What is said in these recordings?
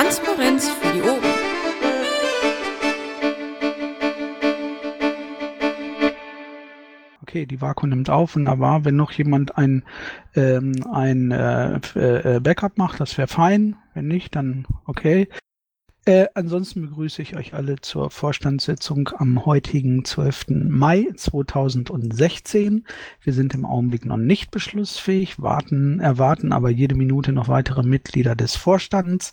Transparenz für die Ohren. Okay, die Vakuum nimmt auf. Wunderbar. Wenn noch jemand ein, ähm, ein äh, äh, Backup macht, das wäre fein. Wenn nicht, dann okay. Äh, ansonsten begrüße ich euch alle zur Vorstandssitzung am heutigen 12. Mai 2016. Wir sind im Augenblick noch nicht beschlussfähig, warten, erwarten aber jede Minute noch weitere Mitglieder des Vorstands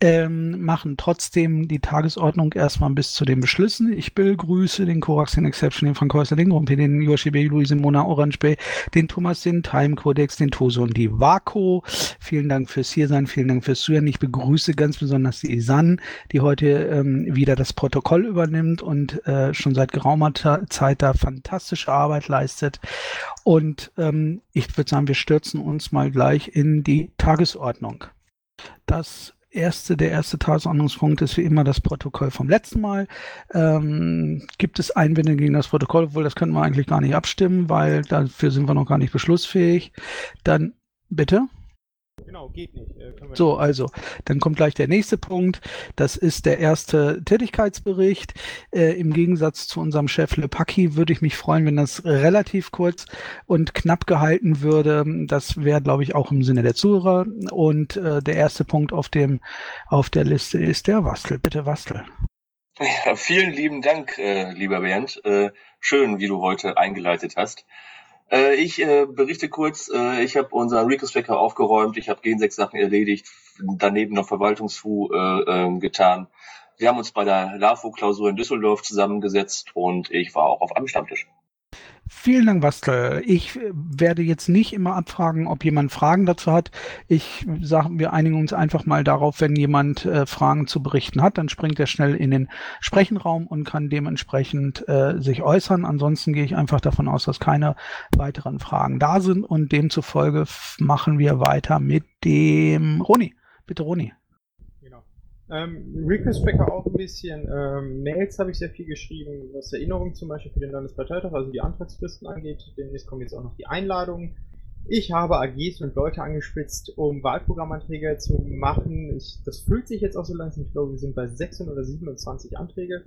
ähm, machen trotzdem die Tagesordnung erstmal bis zu den Beschlüssen. Ich begrüße den Korax, den Exception, den Frank Häuser, den Grumpy, den Yoshi B., Luise Mona Orange Bay, den Thomas, den Time Codex, den Toso und die Vaco. Vielen Dank fürs Hiersein, vielen Dank fürs Zuhören. Ich begrüße ganz besonders die Isan, die heute ähm, wieder das Protokoll übernimmt und äh, schon seit geraumer Zeit da fantastische Arbeit leistet. Und ähm, ich würde sagen, wir stürzen uns mal gleich in die Tagesordnung. Das erste, der erste Tagesordnungspunkt ist wie immer das Protokoll vom letzten Mal. Ähm, gibt es Einwände gegen das Protokoll? Obwohl, das können wir eigentlich gar nicht abstimmen, weil dafür sind wir noch gar nicht beschlussfähig. Dann, bitte? Genau, geht nicht. Äh, so, also, dann kommt gleich der nächste Punkt. Das ist der erste Tätigkeitsbericht. Äh, Im Gegensatz zu unserem Chef Lepaki würde ich mich freuen, wenn das relativ kurz und knapp gehalten würde. Das wäre, glaube ich, auch im Sinne der Zuhörer. Und äh, der erste Punkt auf, dem, auf der Liste ist der Wastel. Bitte, Wastel. Ja, vielen lieben Dank, äh, lieber Bernd. Äh, schön, wie du heute eingeleitet hast. Äh, ich äh, berichte kurz, äh, ich habe unseren Recus-Tracker aufgeräumt, ich habe 6 Sachen erledigt, daneben noch Verwaltungsfu äh, äh, getan. Wir haben uns bei der LAFO-Klausur in Düsseldorf zusammengesetzt und ich war auch auf einem Stammtisch. Vielen Dank, Bastel. Ich werde jetzt nicht immer abfragen, ob jemand Fragen dazu hat. Ich sage, wir einigen uns einfach mal darauf, wenn jemand äh, Fragen zu berichten hat, dann springt er schnell in den Sprechenraum und kann dementsprechend äh, sich äußern. Ansonsten gehe ich einfach davon aus, dass keine weiteren Fragen da sind und demzufolge machen wir weiter mit dem Roni. Bitte, Roni. Ähm, Request Tracker auch ein bisschen. Ähm, Mails habe ich sehr viel geschrieben, was Erinnerungen zum Beispiel für den Landesparteitag, also die Antragsfristen angeht. Demnächst kommen jetzt auch noch die Einladungen. Ich habe AGs und Leute angespitzt, um Wahlprogrammanträge zu machen. Ich, das fühlt sich jetzt auch so langsam. Ich glaube, wir sind bei 26 oder 27 Anträge.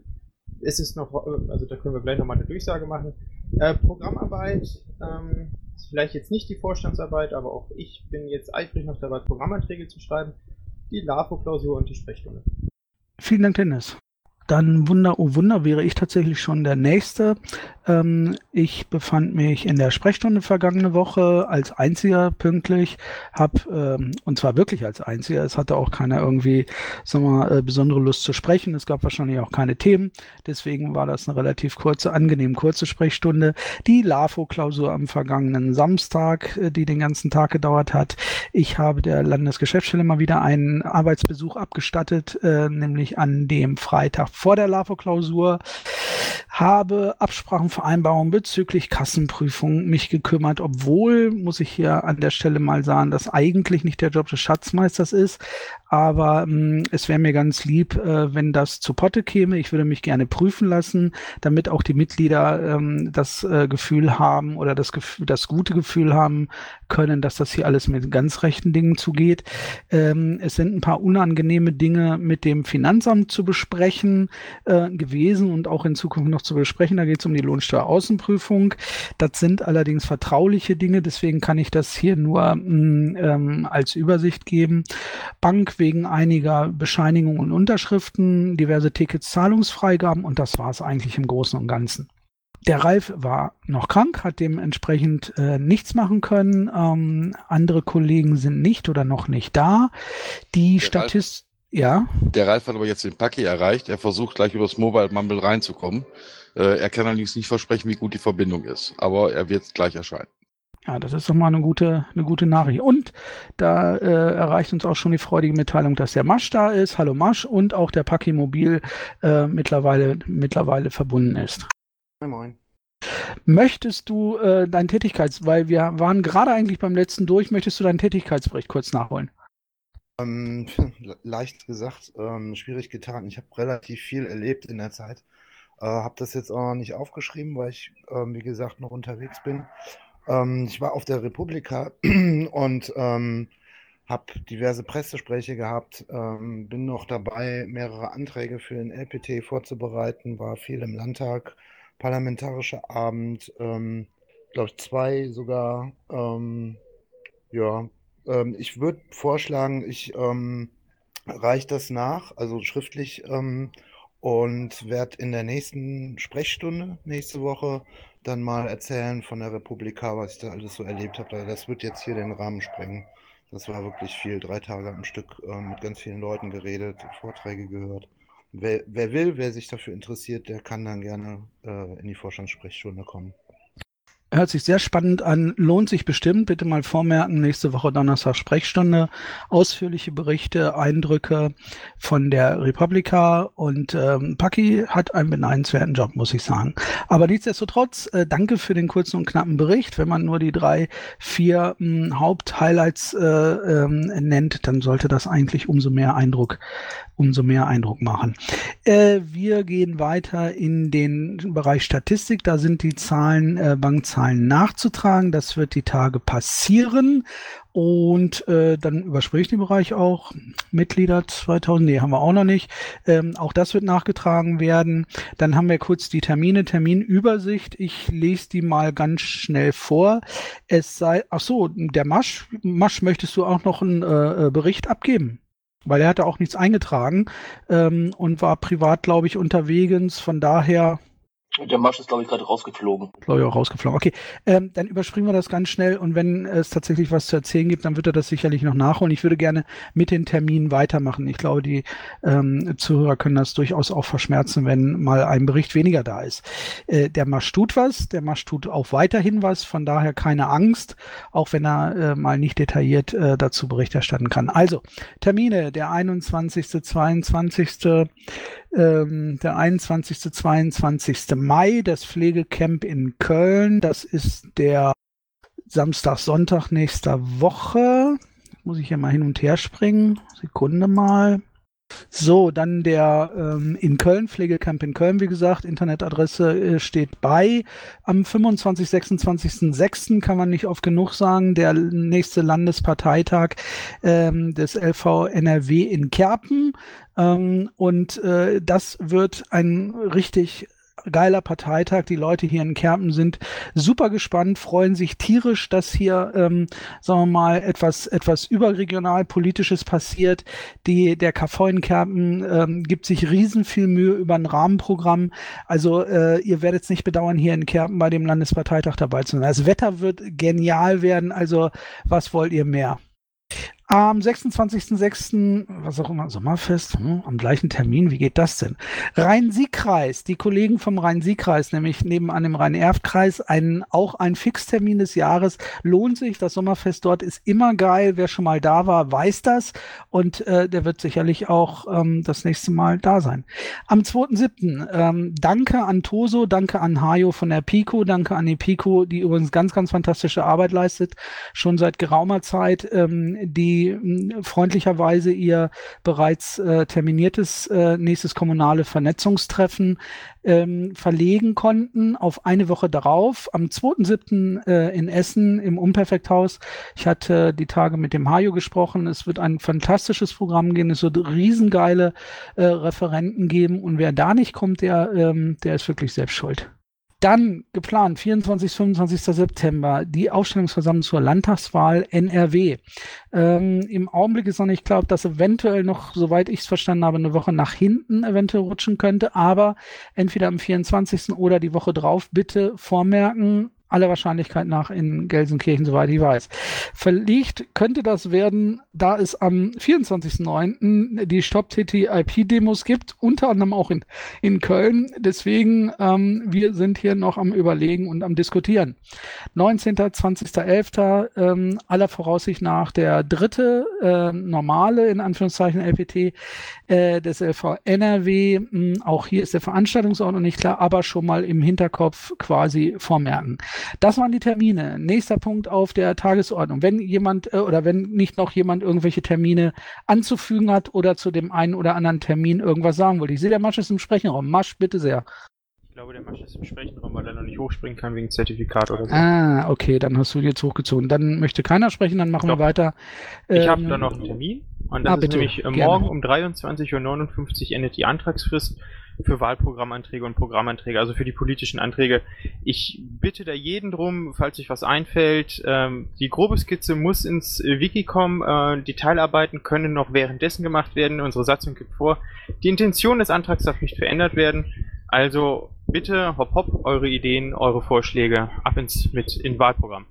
Es ist noch, äh, also da können wir gleich nochmal eine Durchsage machen. Äh, Programmarbeit, ähm, ist vielleicht jetzt nicht die Vorstandsarbeit, aber auch ich bin jetzt eifrig noch dabei, Programmanträge zu schreiben die LAFO-Klausur und die Sprechstunde. Vielen Dank, Dennis. Dann Wunder, oh Wunder, wäre ich tatsächlich schon der Nächste. Ähm, ich befand mich in der Sprechstunde vergangene Woche als einziger pünktlich, hab ähm, und zwar wirklich als einziger. Es hatte auch keiner irgendwie, sagen wir mal, äh, besondere Lust zu sprechen. Es gab wahrscheinlich auch keine Themen. Deswegen war das eine relativ kurze, angenehm kurze Sprechstunde. Die LAFO-Klausur am vergangenen Samstag, äh, die den ganzen Tag gedauert hat. Ich habe der Landesgeschäftsstelle mal wieder einen Arbeitsbesuch abgestattet, äh, nämlich an dem Freitag vor der LAFO-Klausur habe Absprachenvereinbarungen bezüglich Kassenprüfung mich gekümmert, obwohl, muss ich hier an der Stelle mal sagen, das eigentlich nicht der Job des Schatzmeisters ist, aber mh, es wäre mir ganz lieb, äh, wenn das zu Potte käme. Ich würde mich gerne prüfen lassen, damit auch die Mitglieder ähm, das äh, Gefühl haben oder das Gefühl, das gute Gefühl haben können, dass das hier alles mit ganz rechten Dingen zugeht. Ähm, es sind ein paar unangenehme Dinge mit dem Finanzamt zu besprechen äh, gewesen und auch in Zukunft noch zu besprechen. Da geht es um die Lohnsteueraußenprüfung. Das sind allerdings vertrauliche Dinge, deswegen kann ich das hier nur mm, ähm, als Übersicht geben. Bank wegen einiger Bescheinigungen und Unterschriften, diverse Tickets, Zahlungsfreigaben und das war es eigentlich im Großen und Ganzen. Der Ralf war noch krank, hat dementsprechend äh, nichts machen können. Ähm, andere Kollegen sind nicht oder noch nicht da. Die Statist ja. Der Ralf hat aber jetzt den Paki erreicht. Er versucht gleich übers Mobile Mumble reinzukommen. Äh, er kann allerdings nicht versprechen, wie gut die Verbindung ist. Aber er wird gleich erscheinen. Ja, das ist doch mal eine gute, eine gute Nachricht. Und da äh, erreicht uns auch schon die freudige Mitteilung, dass der Masch da ist. Hallo Masch und auch der Paki Mobil äh, mittlerweile, mittlerweile verbunden ist. Moin, moin. Möchtest du äh, deinen Tätigkeits, weil wir waren gerade eigentlich beim letzten durch, möchtest du deinen Tätigkeitsbericht kurz nachholen? Ähm, leicht gesagt, ähm, schwierig getan. Ich habe relativ viel erlebt in der Zeit. Äh, habe das jetzt auch noch nicht aufgeschrieben, weil ich, ähm, wie gesagt, noch unterwegs bin. Ähm, ich war auf der Republika und ähm, habe diverse Pressespräche gehabt, ähm, bin noch dabei, mehrere Anträge für den LPT vorzubereiten, war viel im Landtag, parlamentarischer Abend, ähm, glaube ich zwei sogar. Ähm, ja, ähm, ich würde vorschlagen, ich ähm, reiche das nach, also schriftlich, ähm, und werde in der nächsten Sprechstunde nächste Woche dann mal erzählen von der Republika, was ich da alles so erlebt habe. Das wird jetzt hier den Rahmen sprengen. Das war wirklich viel. Drei Tage am Stück äh, mit ganz vielen Leuten geredet, Vorträge gehört. Wer, wer, will, wer sich dafür interessiert, der kann dann gerne äh, in die Vorstandssprechstunde kommen. Hört sich sehr spannend an, lohnt sich bestimmt. Bitte mal vormerken, nächste Woche Donnerstag Sprechstunde, ausführliche Berichte, Eindrücke von der Republika und ähm, Paki hat einen beneidenswerten Job, muss ich sagen. Aber nichtsdestotrotz, äh, danke für den kurzen und knappen Bericht. Wenn man nur die drei, vier hm, Haupthighlights äh, ähm, nennt, dann sollte das eigentlich umso mehr Eindruck umso mehr Eindruck machen. Äh, wir gehen weiter in den Bereich Statistik. Da sind die Zahlen, äh, Bankzahlen nachzutragen. Das wird die Tage passieren. Und äh, dann überspringe ich den Bereich auch. Mitglieder 2000, nee, haben wir auch noch nicht. Ähm, auch das wird nachgetragen werden. Dann haben wir kurz die Termine, Terminübersicht. Ich lese die mal ganz schnell vor. Es sei, ach so, der Masch, Masch, möchtest du auch noch einen äh, äh Bericht abgeben? Weil er hatte auch nichts eingetragen ähm, und war privat, glaube ich, unterwegs. Von daher der Marsch ist, glaube ich, gerade rausgeflogen. Glaube ich auch rausgeflogen. Okay, ähm, dann überspringen wir das ganz schnell und wenn es tatsächlich was zu erzählen gibt, dann wird er das sicherlich noch nachholen. Ich würde gerne mit den Terminen weitermachen. Ich glaube, die ähm, Zuhörer können das durchaus auch verschmerzen, wenn mal ein Bericht weniger da ist. Äh, der Marsch tut was, der Marsch tut auch weiterhin was, von daher keine Angst, auch wenn er äh, mal nicht detailliert äh, dazu Bericht erstatten kann. Also, Termine, der 21., 22., ähm, der 21. 22. Mai, das Pflegecamp in Köln. Das ist der Samstag, Sonntag nächster Woche. Muss ich hier mal hin und her springen. Sekunde mal. So, dann der ähm, in Köln, Pflegecamp in Köln, wie gesagt, Internetadresse äh, steht bei. Am 25, 26.06. kann man nicht oft genug sagen, der nächste Landesparteitag ähm, des LV NRW in Kerpen. Ähm, und äh, das wird ein richtig geiler Parteitag. Die Leute hier in Kerpen sind super gespannt, freuen sich tierisch, dass hier, ähm, sagen wir mal, etwas, etwas überregional politisches passiert. Die, der KV in Kerpen ähm, gibt sich riesen viel Mühe über ein Rahmenprogramm. Also äh, ihr werdet es nicht bedauern, hier in Kerpen bei dem Landesparteitag dabei zu sein. Das Wetter wird genial werden. Also was wollt ihr mehr? Am 26.06., was auch immer, Sommerfest, hm, am gleichen Termin, wie geht das denn? Rhein-Sieg-Kreis, die Kollegen vom Rhein-Sieg-Kreis, nämlich nebenan dem Rhein-Erft-Kreis, ein, auch ein Fixtermin des Jahres, lohnt sich. Das Sommerfest dort ist immer geil. Wer schon mal da war, weiß das. Und äh, der wird sicherlich auch ähm, das nächste Mal da sein. Am 2.07., ähm, danke an Toso, danke an Hajo von der Pico, danke an die Pico, die übrigens ganz, ganz fantastische Arbeit leistet, schon seit geraumer Zeit, ähm, die hm, freundlicherweise ihr bereits äh, terminiertes äh, nächstes kommunale Vernetzungstreffen ähm, verlegen konnten auf eine Woche darauf, am 2.7. Äh, in Essen im Unperfekthaus. Ich hatte die Tage mit dem Hajo gesprochen. Es wird ein fantastisches Programm geben. Es wird riesengeile äh, Referenten geben. Und wer da nicht kommt, der, ähm, der ist wirklich selbst schuld. Dann geplant, 24. 25. September, die Aufstellungsversammlung zur Landtagswahl NRW. Ähm, Im Augenblick ist noch nicht klar, ob das eventuell noch, soweit ich es verstanden habe, eine Woche nach hinten eventuell rutschen könnte, aber entweder am 24. oder die Woche drauf bitte vormerken, aller Wahrscheinlichkeit nach in Gelsenkirchen, soweit ich weiß. Verlegt könnte das werden, da es am 24.09. die Stop-TTIP-Demos gibt, unter anderem auch in, in Köln. Deswegen, ähm, wir sind hier noch am Überlegen und am Diskutieren. 19. 20.11. Ähm, aller Voraussicht nach der dritte äh, normale, in Anführungszeichen LPT äh, des LV NRW. Hm, auch hier ist der Veranstaltungsort noch nicht klar, aber schon mal im Hinterkopf quasi vormerken. Das waren die Termine. Nächster Punkt auf der Tagesordnung. Wenn jemand äh, oder wenn nicht noch jemand irgendwelche Termine anzufügen hat oder zu dem einen oder anderen Termin irgendwas sagen wollte. Ich sehe, der Masch ist im Sprechenraum. Masch, bitte sehr. Ich glaube, der Masch ist im Sprechenraum, weil er noch nicht hochspringen kann wegen Zertifikat oder so. Ah, okay, dann hast du jetzt hochgezogen. Dann möchte keiner sprechen, dann machen Doch. wir weiter. Ich habe Ähm, da noch einen Termin. Und das ah, ist bitte, nämlich äh, gerne. morgen um 23.59 Uhr endet die Antragsfrist für Wahlprogrammanträge und Programmanträge, also für die politischen Anträge. Ich bitte da jeden drum, falls euch was einfällt. Ähm, die grobe Skizze muss ins äh, Wiki kommen. Äh, die Teilarbeiten können noch währenddessen gemacht werden. Unsere Satzung gibt vor. Die Intention des Antrags darf nicht verändert werden. Also bitte, hopp hopp, eure Ideen, eure Vorschläge ab ins mit in Wahlprogramm.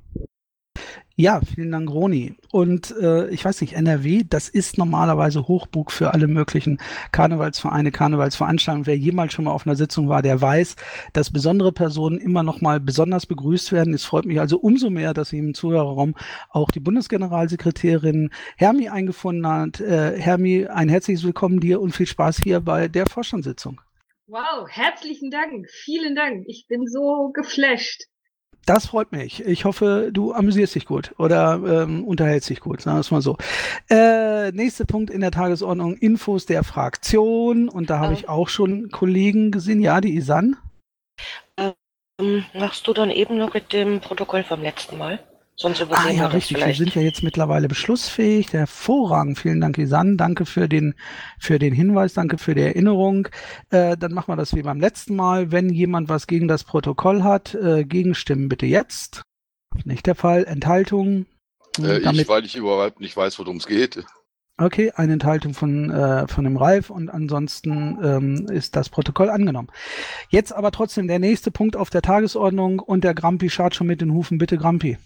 Ja, vielen Dank, Roni. Und äh, ich weiß nicht, NRW, das ist normalerweise Hochburg für alle möglichen Karnevalsvereine, Karnevalsveranstaltungen. Wer jemals schon mal auf einer Sitzung war, der weiß, dass besondere Personen immer noch mal besonders begrüßt werden. Es freut mich also umso mehr, dass sich im Zuhörerraum auch die Bundesgeneralsekretärin Hermi eingefunden hat. Äh, Hermi, ein herzliches Willkommen dir und viel Spaß hier bei der Vorstandssitzung. Wow, herzlichen Dank. Vielen Dank. Ich bin so geflasht. Das freut mich. Ich hoffe, du amüsierst dich gut oder ähm, unterhältst dich gut, sagen wir es mal so. Äh, nächster Punkt in der Tagesordnung, Infos der Fraktion. Und da habe ich auch schon Kollegen gesehen. Ja, die Isan. Ähm, Machst du dann eben noch mit dem Protokoll vom letzten Mal? Sonst Ah übersehen ja, wir richtig. Wir sind ja jetzt mittlerweile beschlussfähig. Hervorragend. Vielen Dank, Isan. Danke für den, für den Hinweis. Danke für die Erinnerung. Äh, dann machen wir das wie beim letzten Mal. Wenn jemand was gegen das Protokoll hat, äh, gegenstimmen bitte jetzt. Nicht der Fall. Enthaltung. Äh, Damit- ich, weil ich überhaupt nicht weiß, worum es geht. Okay, eine Enthaltung von, äh, von dem Ralf und ansonsten ähm, ist das Protokoll angenommen. Jetzt aber trotzdem der nächste Punkt auf der Tagesordnung und der Grampi schaut schon mit den Hufen. Bitte, Grampi.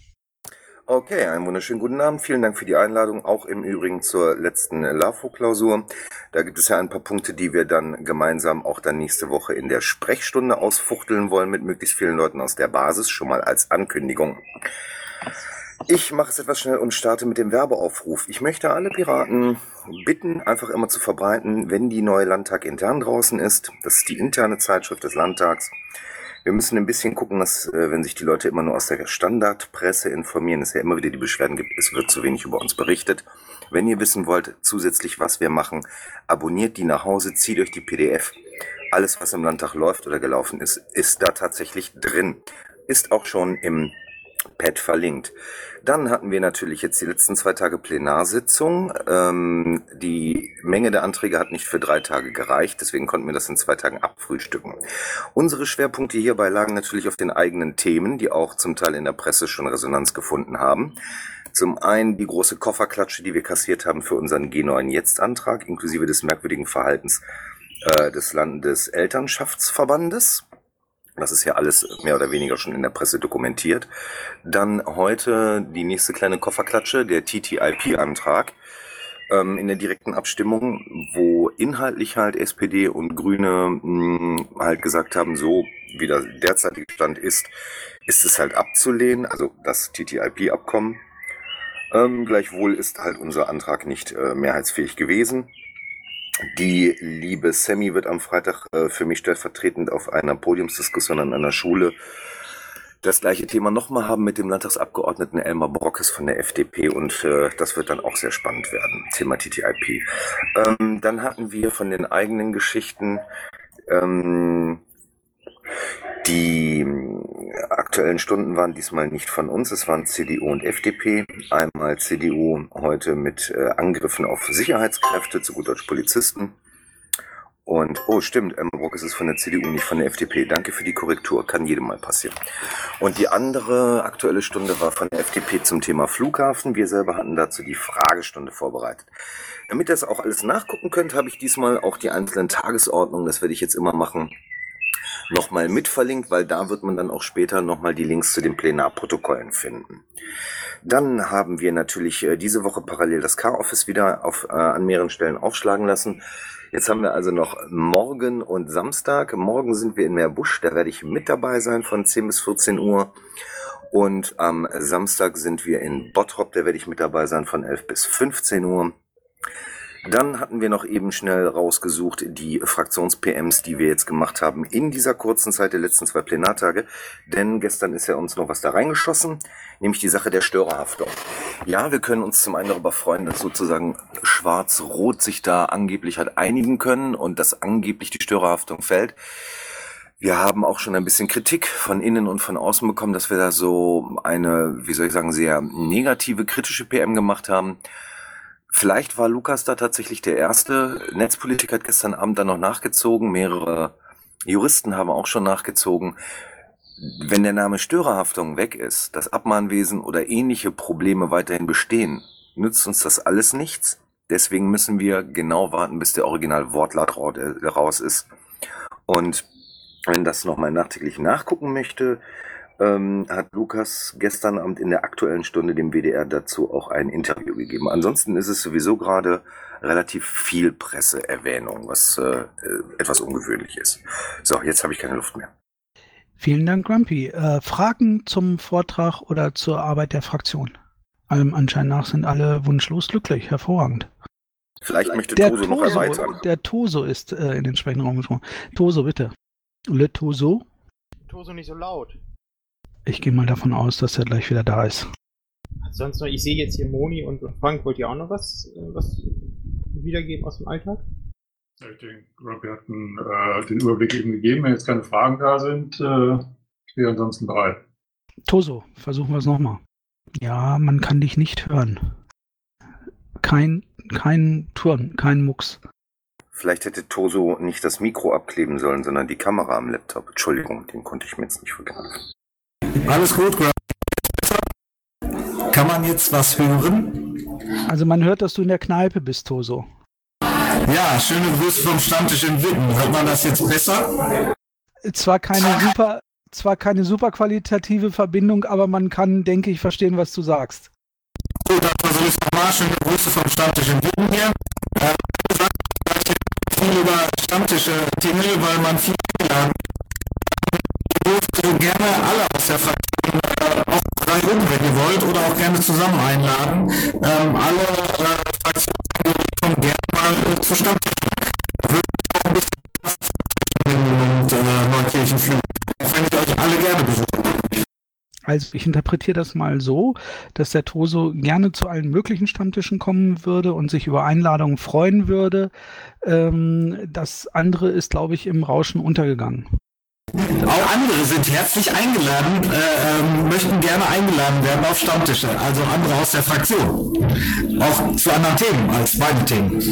Okay, einen wunderschönen guten Abend. Vielen Dank für die Einladung, auch im Übrigen zur letzten LAFO-Klausur. Da gibt es ja ein paar Punkte, die wir dann gemeinsam auch dann nächste Woche in der Sprechstunde ausfuchteln wollen mit möglichst vielen Leuten aus der Basis, schon mal als Ankündigung. Ich mache es etwas schnell und starte mit dem Werbeaufruf. Ich möchte alle Piraten bitten, einfach immer zu verbreiten, wenn die neue Landtag intern draußen ist. Das ist die interne Zeitschrift des Landtags. Wir müssen ein bisschen gucken, dass, äh, wenn sich die Leute immer nur aus der Standardpresse informieren, es ja immer wieder die Beschwerden gibt, es wird zu wenig über uns berichtet. Wenn ihr wissen wollt, zusätzlich, was wir machen, abonniert die nach Hause, zieht euch die PDF. Alles, was im Landtag läuft oder gelaufen ist, ist da tatsächlich drin. Ist auch schon im Pad verlinkt. Dann hatten wir natürlich jetzt die letzten zwei Tage Plenarsitzung. Ähm, die Menge der Anträge hat nicht für drei Tage gereicht, deswegen konnten wir das in zwei Tagen abfrühstücken. Unsere Schwerpunkte hierbei lagen natürlich auf den eigenen Themen, die auch zum Teil in der Presse schon Resonanz gefunden haben. Zum einen die große Kofferklatsche, die wir kassiert haben für unseren G9 Jetzt-Antrag, inklusive des merkwürdigen Verhaltens äh, des Landeselternschaftsverbandes. Das ist ja alles mehr oder weniger schon in der Presse dokumentiert. Dann heute die nächste kleine Kofferklatsche, der TTIP-Antrag ähm, in der direkten Abstimmung, wo inhaltlich halt SPD und Grüne mh, halt gesagt haben, so wie der derzeitige Stand ist, ist es halt abzulehnen, also das TTIP-Abkommen. Ähm, gleichwohl ist halt unser Antrag nicht äh, mehrheitsfähig gewesen. Die liebe Sammy wird am Freitag äh, für mich stellvertretend auf einer Podiumsdiskussion an einer Schule das gleiche Thema nochmal haben mit dem Landtagsabgeordneten Elmar Brockes von der FDP und äh, das wird dann auch sehr spannend werden, Thema TTIP. Ähm, dann hatten wir von den eigenen Geschichten ähm, die aktuellen Stunden waren diesmal nicht von uns, es waren CDU und FDP. Einmal CDU heute mit äh, Angriffen auf Sicherheitskräfte, zu gut Deutsch Polizisten. Und, oh stimmt, Emma Brock ist es von der CDU, nicht von der FDP. Danke für die Korrektur, kann jedem mal passieren. Und die andere aktuelle Stunde war von der FDP zum Thema Flughafen. Wir selber hatten dazu die Fragestunde vorbereitet. Damit ihr das auch alles nachgucken könnt, habe ich diesmal auch die einzelnen Tagesordnungen, das werde ich jetzt immer machen, nochmal mit verlinkt, weil da wird man dann auch später nochmal die Links zu den Plenarprotokollen finden. Dann haben wir natürlich äh, diese Woche parallel das Car-Office wieder auf, äh, an mehreren Stellen aufschlagen lassen. Jetzt haben wir also noch morgen und Samstag. Morgen sind wir in Meerbusch, da werde ich mit dabei sein von 10 bis 14 Uhr. Und am Samstag sind wir in Bottrop, da werde ich mit dabei sein von 11 bis 15 Uhr. Dann hatten wir noch eben schnell rausgesucht die Fraktions-PMs, die wir jetzt gemacht haben in dieser kurzen Zeit der letzten zwei Plenartage. Denn gestern ist ja uns noch was da reingeschossen, nämlich die Sache der Störerhaftung. Ja, wir können uns zum einen darüber freuen, dass sozusagen Schwarz-Rot sich da angeblich hat einigen können und dass angeblich die Störerhaftung fällt. Wir haben auch schon ein bisschen Kritik von innen und von außen bekommen, dass wir da so eine, wie soll ich sagen, sehr negative, kritische PM gemacht haben. Vielleicht war Lukas da tatsächlich der erste. Netzpolitik hat gestern Abend dann noch nachgezogen. Mehrere Juristen haben auch schon nachgezogen. Wenn der Name Störerhaftung weg ist, das Abmahnwesen oder ähnliche Probleme weiterhin bestehen, nützt uns das alles nichts. Deswegen müssen wir genau warten, bis der Original-Wortlaut raus ist. Und wenn das nochmal nachträglich nachgucken möchte, ähm, hat Lukas gestern Abend in der aktuellen Stunde dem WDR dazu auch ein Interview gegeben. Ansonsten ist es sowieso gerade relativ viel Presseerwähnung, was äh, etwas ungewöhnlich ist. So, jetzt habe ich keine Luft mehr. Vielen Dank, Grumpy. Äh, Fragen zum Vortrag oder zur Arbeit der Fraktion? Allem Anschein nach sind alle wunschlos glücklich. Hervorragend. Vielleicht möchte Der Toso noch Toso, erweitern. der Toso ist äh, in den entsprechenden Raum gesprungen. Toso, bitte. Le Toso. Toso nicht so laut. Ich gehe mal davon aus, dass er gleich wieder da ist. Sonst noch, ich sehe jetzt hier Moni und Frank, wollt ihr auch noch was, äh, was wiedergeben aus dem Alltag? Ich denke, wir hatten äh, den Überblick eben gegeben. Wenn jetzt keine Fragen da sind, äh, stehe ansonsten bereit. Toso, versuchen wir es nochmal. Ja, man kann dich nicht hören. Kein, kein Turn, kein Mucks. Vielleicht hätte Toso nicht das Mikro abkleben sollen, sondern die Kamera am Laptop. Entschuldigung, den konnte ich mir jetzt nicht vergreifen. Alles gut. Kann man jetzt was hören? Also man hört, dass du in der Kneipe bist, Toso. Ja, schöne Grüße vom Stammtisch in Witten. Hört man das jetzt besser? Zwar keine super, zwar keine super qualitative Verbindung, aber man kann, denke ich, verstehen, was du sagst. Gut, dann versuche ich es nochmal. Schöne Grüße vom Stammtisch in Witten hier. Äh, ich viel über Stammtische Tingle, weil man viel eingeladen Dürft gerne alle aus der Fraktion äh, auch drei wenn ihr wollt, oder auch gerne zusammen einladen. Ähm, alle äh, Fraktionen kommen gerne mal äh, zu Stammtisch. Würde ich auch ein bisschen was und Neukirchen fühlen. Fände ich euch alle gerne besuchen. Also ich interpretiere das mal so, dass der Toso gerne zu allen möglichen Stammtischen kommen würde und sich über Einladungen freuen würde. Ähm, das andere ist, glaube ich, im Rauschen untergegangen. Auch andere sind herzlich eingeladen, äh, ähm, möchten gerne eingeladen werden auf Stammtische, also andere aus der Fraktion. Auch zu anderen Themen als meine Themen.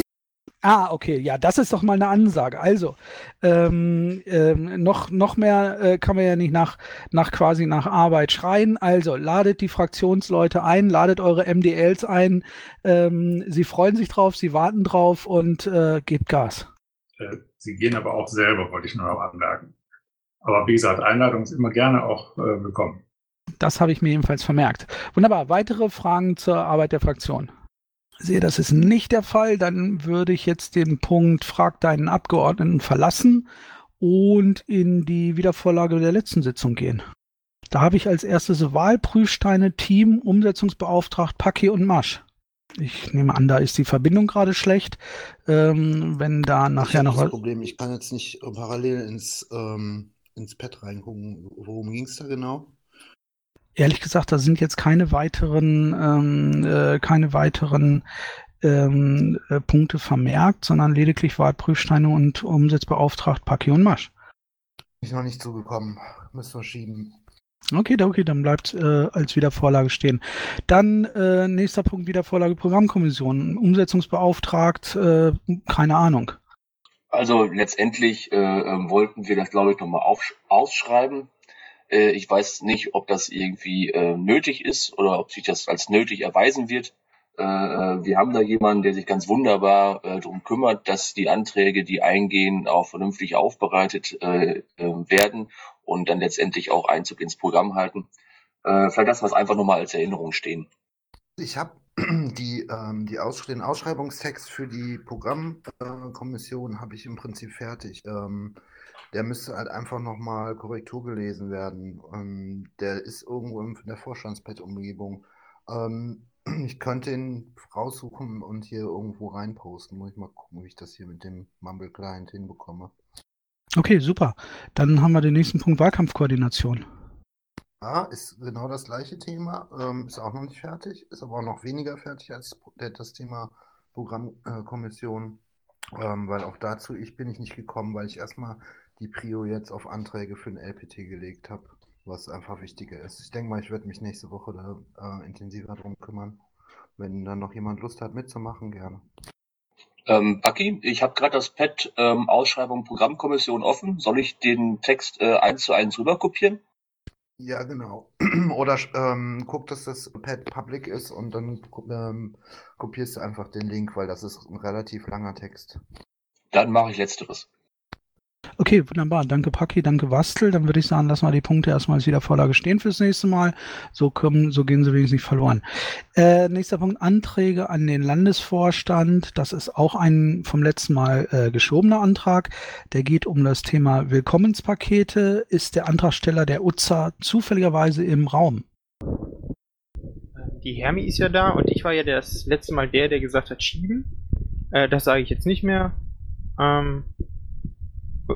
Ah, okay, ja, das ist doch mal eine Ansage. Also, ähm, ähm, noch, noch mehr äh, kann man ja nicht nach, nach quasi nach Arbeit schreien. Also, ladet die Fraktionsleute ein, ladet eure MDLs ein. Ähm, sie freuen sich drauf, sie warten drauf und äh, gebt Gas. Äh, Sie gehen aber auch selber, wollte ich nur noch anmerken. Aber wie gesagt, Einladung ist immer gerne auch äh, willkommen. Das habe ich mir ebenfalls vermerkt. Wunderbar. Weitere Fragen zur Arbeit der Fraktion? Sehe, das ist nicht der Fall. Dann würde ich jetzt den Punkt Frag deinen Abgeordneten verlassen und in die Wiedervorlage der letzten Sitzung gehen. Da habe ich als erstes Wahlprüfsteine Team Umsetzungsbeauftragt Paki und Masch. Ich nehme an, da ist die Verbindung gerade schlecht. Ähm, wenn da nachher ich noch das was. Problem, ich kann jetzt nicht parallel ins, ähm, ins Pad reingucken. Worum ging es da genau? Ehrlich gesagt, da sind jetzt keine weiteren, ähm, äh, keine weiteren ähm, äh, Punkte vermerkt, sondern lediglich Wahlprüfsteine und Umsetzbeauftragt Paki und Masch. Ist noch nicht zugekommen. Müssen wir schieben. Okay, okay, dann bleibt äh, als Wiedervorlage stehen. Dann äh, nächster Punkt Wiedervorlage Programmkommission. Umsetzungsbeauftragt, äh, keine Ahnung. Also letztendlich äh, ähm, wollten wir das, glaube ich, nochmal ausschreiben. Äh, ich weiß nicht, ob das irgendwie äh, nötig ist oder ob sich das als nötig erweisen wird. Äh, äh, wir haben da jemanden, der sich ganz wunderbar äh, darum kümmert, dass die Anträge, die eingehen, auch vernünftig aufbereitet äh, äh, werden und dann letztendlich auch Einzug ins Programm halten. Äh, vielleicht lassen wir es einfach nochmal als Erinnerung stehen. Ich habe ähm, die Aus den Ausschreibungstext für die Programmkommission habe ich im Prinzip fertig. Ähm, der müsste halt einfach nochmal Korrektur gelesen werden. Ähm, der ist irgendwo in der Vorstandspad-Umgebung. Ähm, ich könnte ihn raussuchen und hier irgendwo reinposten. Muss ich mal gucken, wie ich das hier mit dem Mumble Client hinbekomme. Okay, super. Dann haben wir den nächsten Punkt Wahlkampfkoordination. Ja, ist genau das gleiche Thema. Ähm, ist auch noch nicht fertig, ist aber auch noch weniger fertig als das Thema Programmkommission. Ähm, weil auch dazu ich bin ich nicht gekommen, weil ich erstmal die Prio jetzt auf Anträge für den LPT gelegt habe, was einfach wichtiger ist. Ich denke mal, ich werde mich nächste Woche da äh, intensiver drum kümmern. Wenn dann noch jemand Lust hat mitzumachen, gerne. Ähm, Bucky, ich habe gerade das Pad ähm, Ausschreibung Programmkommission offen. Soll ich den Text äh, eins zu eins rüber kopieren? Ja, genau. Oder ähm, guck, dass das Pad public ist und dann ähm, kopierst du einfach den Link, weil das ist ein relativ langer Text. Dann mache ich letzteres. Okay, wunderbar. Danke, Paki, danke, Wastel. Dann würde ich sagen, lassen wir die Punkte erstmal als wieder Vorlage stehen fürs nächste Mal. So kommen, so gehen sie wenigstens nicht verloren. Äh, nächster Punkt, Anträge an den Landesvorstand. Das ist auch ein vom letzten Mal äh, geschobener Antrag. Der geht um das Thema Willkommenspakete. Ist der Antragsteller der UZA zufälligerweise im Raum? Die Hermi ist ja da und ich war ja das letzte Mal der, der gesagt hat, schieben. Äh, das sage ich jetzt nicht mehr. Ähm,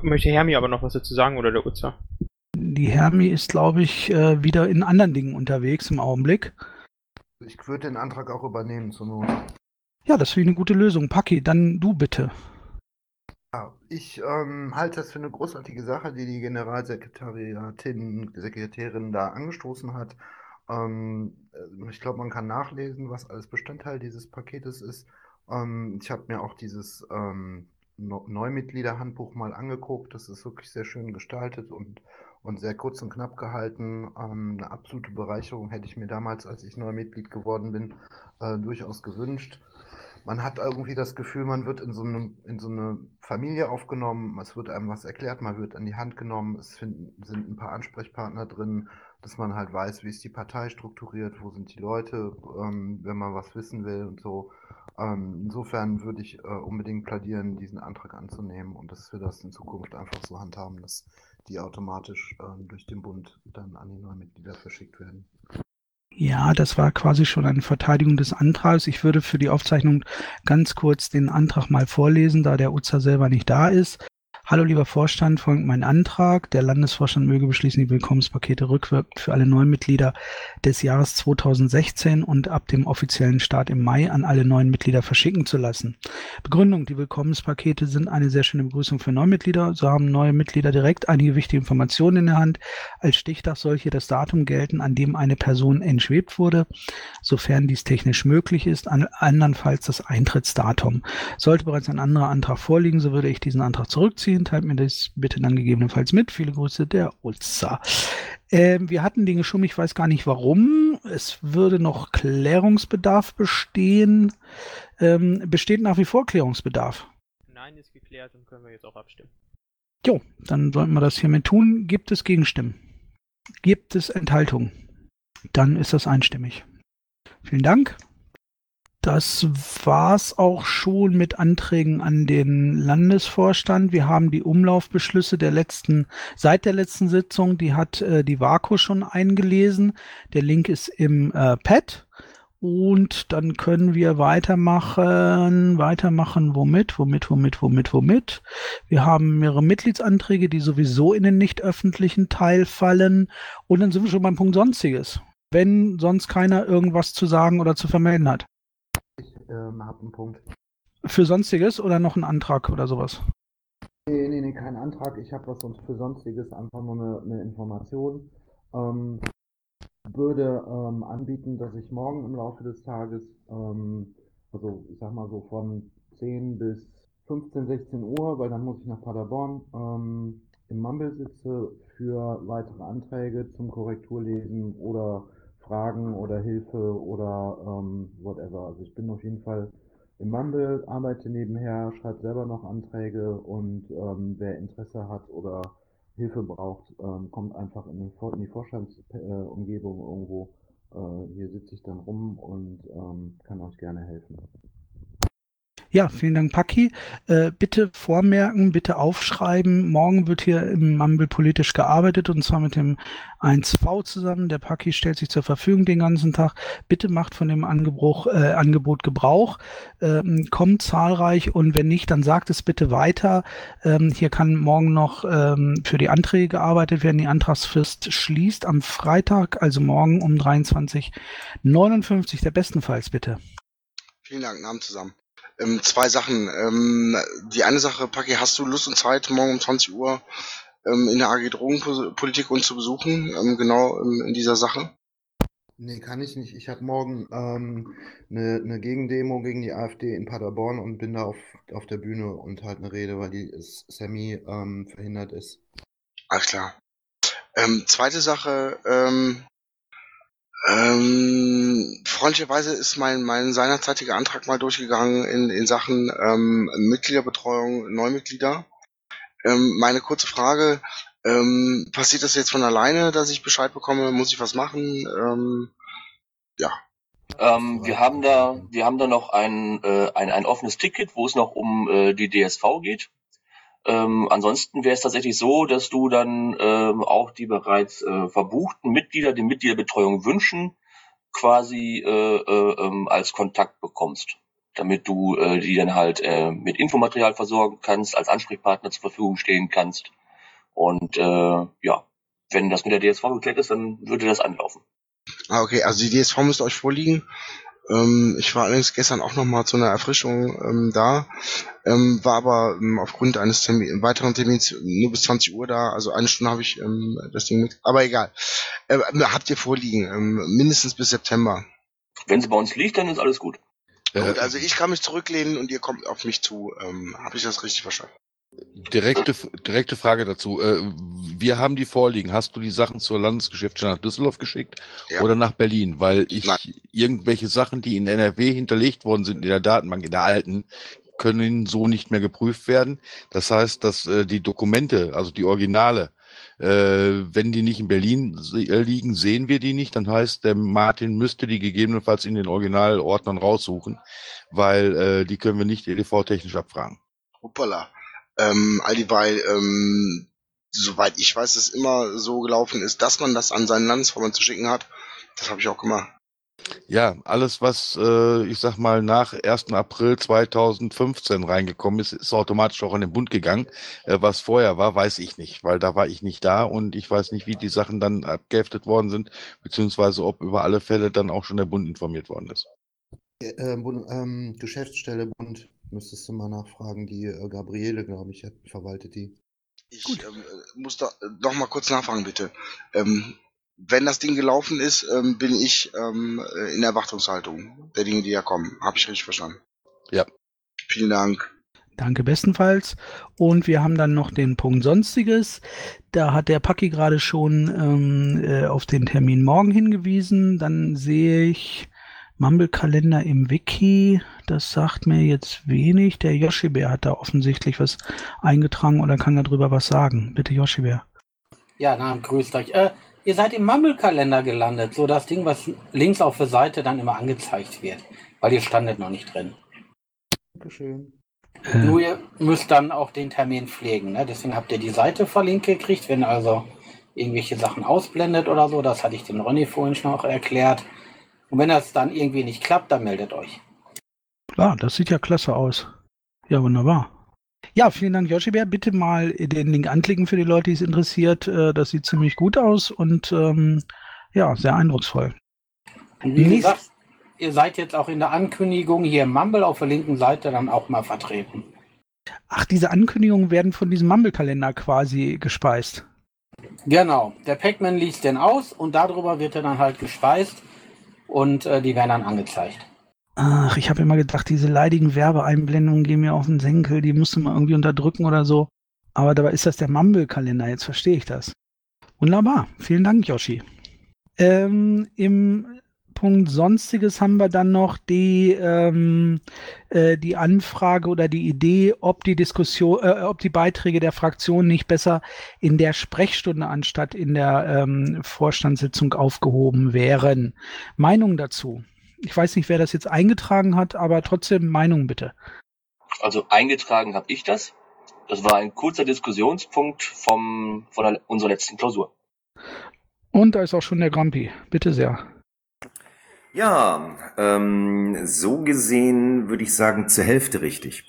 Möchte Hermi aber noch was dazu sagen oder der Utzer? Die Hermi ist, glaube ich, äh, wieder in anderen Dingen unterwegs im Augenblick. Ich würde den Antrag auch übernehmen zur Not. Ja, das wäre eine gute Lösung. Paki, dann du bitte. Ja, ich ähm, halte das für eine großartige Sache, die die Generalsekretariatin, Sekretärin da angestoßen hat. Ähm, ich glaube, man kann nachlesen, was alles Bestandteil dieses Paketes ist. Ähm, ich habe mir auch dieses ähm, Neumitgliederhandbuch mal angeguckt. Das ist wirklich sehr schön gestaltet und, und sehr kurz und knapp gehalten. Ähm, eine absolute Bereicherung hätte ich mir damals, als ich Neumitglied geworden bin, äh, durchaus gewünscht. Man hat irgendwie das Gefühl, man wird in so, eine, in so eine Familie aufgenommen, es wird einem was erklärt, man wird an die Hand genommen, es finden, sind ein paar Ansprechpartner drin, dass man halt weiß, wie ist die Partei strukturiert, wo sind die Leute, ähm, wenn man was wissen will und so. Ähm, insofern würde ich äh, unbedingt plädieren, diesen Antrag anzunehmen und dass wir das in Zukunft einfach so handhaben, dass die automatisch äh, durch den Bund dann an die neuen Mitglieder verschickt werden. Ja, das war quasi schon eine Verteidigung des Antrags. Ich würde für die Aufzeichnung ganz kurz den Antrag mal vorlesen, da der UZA selber nicht da ist. Hallo lieber Vorstand, folgt mein Antrag. Der Landesvorstand möge beschließen, die Willkommenspakete rückwirkend für alle neuen Mitglieder des Jahres 2016 und ab dem offiziellen Start im Mai an alle neuen Mitglieder verschicken zu lassen. Begründung, die Willkommenspakete sind eine sehr schöne Begrüßung für Neumitglieder. So haben neue Mitglieder direkt einige wichtige Informationen in der Hand. Als Stichtag soll hier das Datum gelten, an dem eine Person entschwebt wurde, sofern dies technisch möglich ist, andernfalls das Eintrittsdatum. Sollte bereits ein anderer Antrag vorliegen, so würde ich diesen Antrag zurückziehen Martin, teilt mir das bitte dann gegebenenfalls mit. Viele Grüße, der Ulza. Ähm, wir hatten den geschoben, ich weiß gar nicht warum. Es würde noch Klärungsbedarf bestehen. Ähm, besteht nach wie vor Klärungsbedarf? Nein, ist geklärt und können wir jetzt auch abstimmen. Jo, dann sollten wir das hiermit tun. Gibt es Gegenstimmen? Gibt es Enthaltungen? Dann ist das einstimmig. Vielen Dank. Das war's auch schon mit Anträgen an den Landesvorstand. Wir haben die Umlaufbeschlüsse der letzten, seit der letzten Sitzung, die hat äh, die VAKO schon eingelesen. Der Link ist im äh, Pad. Und dann können wir weitermachen, weitermachen, womit, womit, womit, womit, womit. Wir haben mehrere Mitgliedsanträge, die sowieso in den nicht öffentlichen Teil fallen. Und dann sind wir schon beim Punkt Sonstiges. Wenn sonst keiner irgendwas zu sagen oder zu vermelden hat ähm, habe einen Punkt. Für Sonstiges oder noch einen Antrag oder sowas? Nee, nee, nee, kein Antrag. Ich habe was sonst für Sonstiges, einfach nur eine, eine Information. Ähm, würde ähm, anbieten, dass ich morgen im Laufe des Tages, ähm, also ich sag mal so von 10 bis 15, 16 Uhr, weil dann muss ich nach Paderborn, ähm, im Mumble sitze für weitere Anträge zum Korrekturlesen oder Fragen oder Hilfe oder ähm, whatever. Also ich bin auf jeden Fall im Mumble, arbeite nebenher, schreibe selber noch Anträge und ähm, wer Interesse hat oder Hilfe braucht, ähm, kommt einfach in, den, in die Vorstandsumgebung äh, irgendwo. Äh, hier sitze ich dann rum und ähm, kann euch gerne helfen. Ja, vielen Dank, Paki. Äh, bitte vormerken, bitte aufschreiben. Morgen wird hier im Mumble politisch gearbeitet und zwar mit dem 1V zusammen. Der Paki stellt sich zur Verfügung den ganzen Tag. Bitte macht von dem Angebot, äh, Angebot Gebrauch. Ähm, kommt zahlreich und wenn nicht, dann sagt es bitte weiter. Ähm, hier kann morgen noch ähm, für die Anträge gearbeitet werden. Die Antragsfrist schließt am Freitag, also morgen um 23.59 der bestenfalls bitte. Vielen Dank, Namen zusammen. Ähm, zwei Sachen. Ähm, die eine Sache, Paki, hast du Lust und Zeit, morgen um 20 Uhr ähm, in der AG Drogenpolitik uns zu besuchen, ähm, genau ähm, in dieser Sache? Nee, kann ich nicht. Ich habe morgen ähm, eine, eine Gegendemo gegen die AfD in Paderborn und bin da auf, auf der Bühne und halt eine Rede, weil die Sammy ähm, verhindert ist. Alles klar. Ähm, zweite Sache, ähm, freundlicherweise ist mein, mein seinerzeitiger Antrag mal durchgegangen in, in Sachen ähm, Mitgliederbetreuung, Neumitglieder. Ähm, meine kurze Frage, ähm, passiert das jetzt von alleine, dass ich Bescheid bekomme? Muss ich was machen? Ähm, ja. Ähm, wir haben da, wir haben da noch ein, äh, ein, ein offenes Ticket, wo es noch um äh, die DSV geht. Ähm, ansonsten wäre es tatsächlich so, dass du dann ähm, auch die bereits äh, verbuchten Mitglieder, die Mitgliederbetreuung wünschen, quasi äh, äh, ähm, als Kontakt bekommst, damit du äh, die dann halt äh, mit Infomaterial versorgen kannst, als Ansprechpartner zur Verfügung stehen kannst. Und äh, ja, wenn das mit der DSV geklärt ist, dann würde das anlaufen. Ah, okay, also die DSV müsste euch vorliegen. Ähm, ich war allerdings gestern auch nochmal zu einer Erfrischung ähm, da, ähm, war aber ähm, aufgrund eines Termin, weiteren Termins nur bis 20 Uhr da, also eine Stunde habe ich ähm, das Ding mit, aber egal. Äh, habt ihr vorliegen, ähm, mindestens bis September. Wenn sie bei uns liegt, dann ist alles gut. Gut, also ich kann mich zurücklehnen und ihr kommt auf mich zu. Ähm, habe ich das richtig verstanden? Direkte, direkte Frage dazu. Äh, wir haben die vorliegen. Hast du die Sachen zur Landesgeschäftsstelle nach Düsseldorf geschickt Ja. oder nach Berlin? Weil ich Nein. irgendwelche Sachen, die in NRW hinterlegt worden sind in der Datenbank, in der alten, können so nicht mehr geprüft werden. Das heißt, dass äh, die Dokumente, also die Originale, äh, wenn die nicht in Berlin liegen, sehen wir die nicht. Dann heißt, der Martin müsste die gegebenenfalls in den Originalordnern raussuchen, weil die können wir nicht EDV-technisch abfragen. Hoppala. Ähm, all dieweil, ähm, soweit ich weiß, es immer so gelaufen ist, dass man das an seinen Landesverband zu schicken hat. Das habe ich auch gemacht. Ja, alles, was, äh, ich sag mal, nach 1. April 2015 reingekommen ist, ist automatisch auch in den Bund gegangen. Äh, was vorher war, weiß ich nicht, weil da war ich nicht da und ich weiß nicht, wie die Sachen dann abgeheftet worden sind, beziehungsweise ob über alle Fälle dann auch schon der Bund informiert worden ist. Äh, Bund, ähm, Geschäftsstelle Bund müsstest du mal nachfragen. Die äh, Gabriele, glaube ich, hat, verwaltet die. Ich ähm, äh, muss da äh, noch mal kurz nachfragen, bitte. Ähm, wenn das Ding gelaufen ist, ähm, bin ich ähm, äh, in Erwartungshaltung der Dinge, die ja kommen. Habe ich richtig verstanden? Ja. Vielen Dank. Danke bestenfalls. Und wir haben dann noch den Punkt Sonstiges. Da hat der Paki gerade schon ähm, äh, auf den Termin morgen hingewiesen. Dann sehe ich Mumble-Kalender im Wiki. Das sagt mir jetzt wenig. Der Yoshi-Bär hat da offensichtlich was eingetragen oder kann darüber was sagen. Bitte, Yoshi-Bär. Ja, na, grüßt euch. Äh, ihr seid im Mumble-Kalender gelandet, so das Ding, was links auf der Seite dann immer angezeigt wird, weil ihr standet noch nicht drin. Dankeschön. Äh, Nur ihr müsst dann auch den Termin pflegen, ne? Deswegen habt ihr die Seite verlinkt gekriegt, wenn also irgendwelche Sachen ausblendet oder so. Das hatte ich dem Ronny vorhin schon auch erklärt. Und wenn das dann irgendwie nicht klappt, dann meldet euch. Klar, das sieht ja klasse aus. Ja, wunderbar. Ja, vielen Dank, Yoshi-Bär. Bitte mal den Link anklicken für die Leute, die es interessiert. Äh, Das sieht ziemlich gut aus und ähm, ja, sehr eindrucksvoll. Wie gesagt, ihr seid jetzt auch in der Ankündigung hier im Mumble auf der linken Seite dann auch mal vertreten. Ach, diese Ankündigungen werden von diesem Mumble-Kalender quasi gespeist. Genau, der Pac-Man liest den aus und darüber wird er dann halt gespeist und äh, die werden dann angezeigt. Ach, ich habe immer gedacht, diese leidigen Werbeeinblendungen gehen mir auf den Senkel, die musste man irgendwie unterdrücken oder so. Aber dabei ist das der Mumble-Kalender, jetzt verstehe ich das. Wunderbar, vielen Dank, Yoshi. Ähm, Im Punkt Sonstiges haben wir dann noch die, ähm, äh, die Anfrage oder die Idee, ob die Diskussion, äh, ob die Beiträge der Fraktion nicht besser in der Sprechstunde anstatt in der ähm, Vorstandssitzung aufgehoben wären. Meinung dazu? Ich weiß nicht, wer das jetzt eingetragen hat, aber trotzdem Meinung bitte. Also eingetragen habe ich das. Das war ein kurzer Diskussionspunkt vom, von der, unserer letzten Klausur. Und da ist auch schon der Grampi. Bitte sehr. Ja, ähm, so gesehen würde ich sagen, zur Hälfte richtig.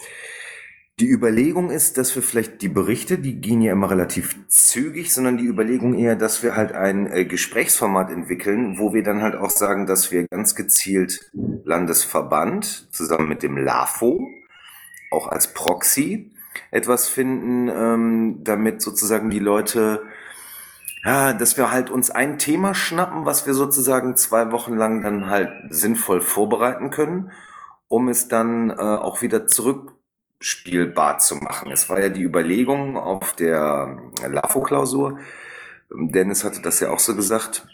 Die Überlegung ist, dass wir vielleicht die Berichte, die gehen ja immer relativ zügig, sondern die Überlegung eher, dass wir halt ein äh, Gesprächsformat entwickeln, wo wir dann halt auch sagen, dass wir ganz gezielt Landesverband zusammen mit dem LAFO, auch als Proxy, etwas finden, ähm, damit sozusagen die Leute, ja, dass wir halt uns ein Thema schnappen, was wir sozusagen zwei Wochen lang dann halt sinnvoll vorbereiten können, um es dann äh, auch wieder zurückspielbar zu machen. Es war ja die Überlegung auf der LAFO-Klausur, Dennis hatte das ja auch so gesagt,